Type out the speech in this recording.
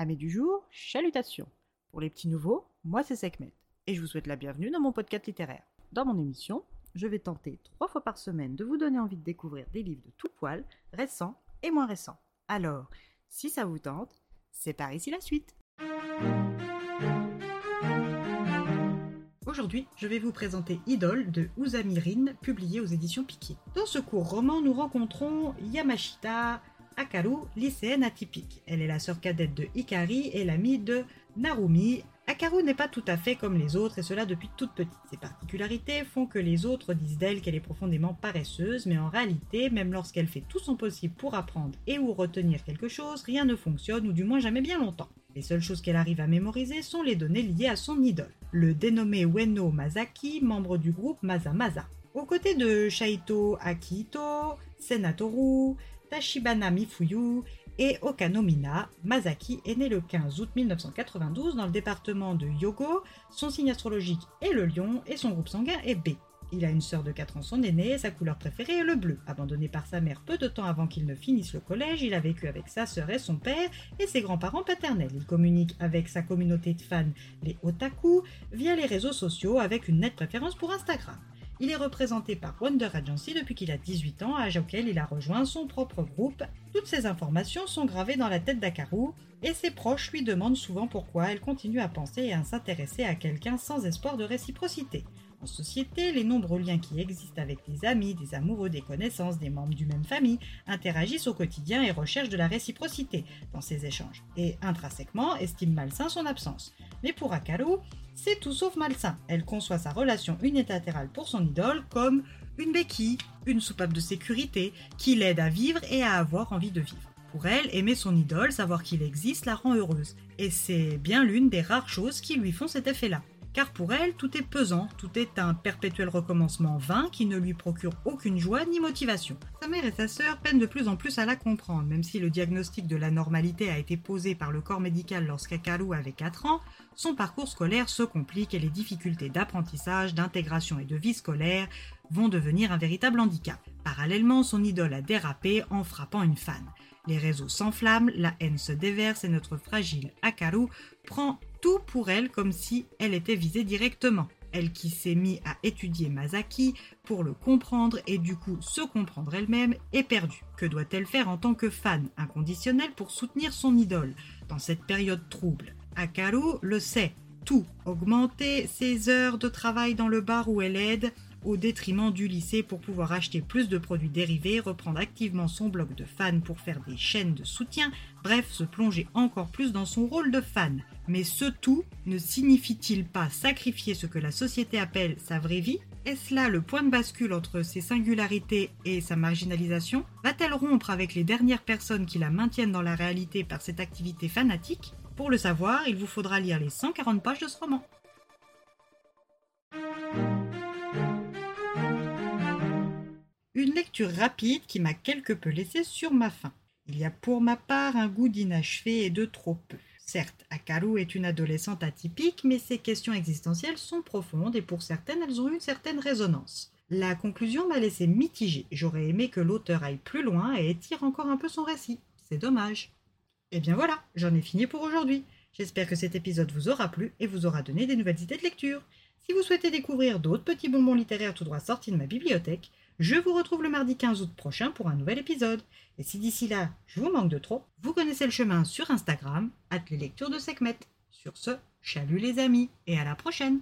Amis du jour, chalutations. Pour les petits nouveaux, moi c'est Sekhmet et je vous souhaite la bienvenue dans mon podcast littéraire. Dans mon émission, je vais tenter trois fois par semaine de vous donner envie de découvrir des livres de tout poil, récents et moins récents. Alors, si ça vous tente, c'est par ici la suite. Aujourd'hui, je vais vous présenter Idole de Usami Rin, publié aux éditions Piquet. Dans ce court roman, nous rencontrons Yamashita Akaru, lycéenne atypique. Elle est la sœur cadette de Hikari et l'amie de Narumi. Akaru n'est pas tout à fait comme les autres et cela depuis toute petite. Ses particularités font que les autres disent d'elle qu'elle est profondément paresseuse, mais en réalité, même lorsqu'elle fait tout son possible pour apprendre et ou retenir quelque chose, rien ne fonctionne ou du moins jamais bien longtemps. Les seules choses qu'elle arrive à mémoriser sont les données liées à son idole, le dénommé Ueno Masaki, membre du groupe Mazamaza. Aux côtés de Shaito Akito, Senatoru, Tachibana Mifuyu et Okanomina, Masaki est né le 15 août 1992 dans le département de Yogo. Son signe astrologique est le lion et son groupe sanguin est B. Il a une sœur de 4 ans, son aîné, sa couleur préférée est le bleu. Abandonné par sa mère peu de temps avant qu'il ne finisse le collège, il a vécu avec sa sœur et son père et ses grands-parents paternels. Il communique avec sa communauté de fans, les otaku, via les réseaux sociaux avec une nette préférence pour Instagram. Il est représenté par Wonder Agency depuis qu'il a 18 ans, âge auquel il a rejoint son propre groupe. Toutes ces informations sont gravées dans la tête d'Akaru, et ses proches lui demandent souvent pourquoi elle continue à penser et à s'intéresser à quelqu'un sans espoir de réciprocité. En société, les nombreux liens qui existent avec des amis, des amoureux, des connaissances, des membres d'une même famille interagissent au quotidien et recherchent de la réciprocité dans ces échanges, et intrinsèquement estiment malsain son absence. Mais pour Akaru, c'est tout sauf malsain. Elle conçoit sa relation unilatérale pour son idole comme une béquille, une soupape de sécurité qui l'aide à vivre et à avoir envie de vivre. Pour elle, aimer son idole, savoir qu'il existe, la rend heureuse. Et c'est bien l'une des rares choses qui lui font cet effet-là car pour elle, tout est pesant, tout est un perpétuel recommencement vain qui ne lui procure aucune joie ni motivation. Sa mère et sa sœur peinent de plus en plus à la comprendre, même si le diagnostic de la normalité a été posé par le corps médical lorsqu'Akaru avait 4 ans, son parcours scolaire se complique et les difficultés d'apprentissage, d'intégration et de vie scolaire vont devenir un véritable handicap. Parallèlement, son idole a dérapé en frappant une fan. Les réseaux s'enflamment, la haine se déverse et notre fragile Akaru prend tout pour elle comme si elle était visée directement. Elle qui s'est mise à étudier Masaki pour le comprendre et du coup se comprendre elle-même est perdue. Que doit-elle faire en tant que fan inconditionnelle pour soutenir son idole? Dans cette période trouble Akaru le sait, tout. Augmenter ses heures de travail dans le bar où elle aide, au détriment du lycée pour pouvoir acheter plus de produits dérivés, reprendre activement son blog de fan pour faire des chaînes de soutien, bref, se plonger encore plus dans son rôle de fan. Mais ce tout ne signifie-t-il pas sacrifier ce que la société appelle sa vraie vie? Est-ce là le point de bascule entre ses singularités et sa marginalisation? Va-t-elle rompre avec les dernières personnes qui la maintiennent dans la réalité par cette activité fanatique? Pour le savoir, il vous faudra lire les 140 pages de ce roman. Lecture rapide qui m'a quelque peu laissé sur ma faim. Il y a pour ma part un goût d'inachevé et de trop peu. Certes, Akaru est une adolescente atypique, mais ses questions existentielles sont profondes et pour certaines, elles ont une certaine résonance. La conclusion m'a laissé mitigée. J'aurais aimé que l'auteur aille plus loin et étire encore un peu son récit. C'est dommage. Et eh bien voilà, j'en ai fini pour aujourd'hui. J'espère que cet épisode vous aura plu et vous aura donné des nouvelles idées de lecture. Si vous souhaitez découvrir d'autres petits bonbons littéraires tout droit sortis de ma bibliothèque, je vous retrouve le mardi 15 août prochain pour un nouvel épisode. Et si d'ici là, je vous manque de trop, vous connaissez le chemin sur Instagram, at les lectures de Sekhmet. Sur ce, chalut les amis et à la prochaine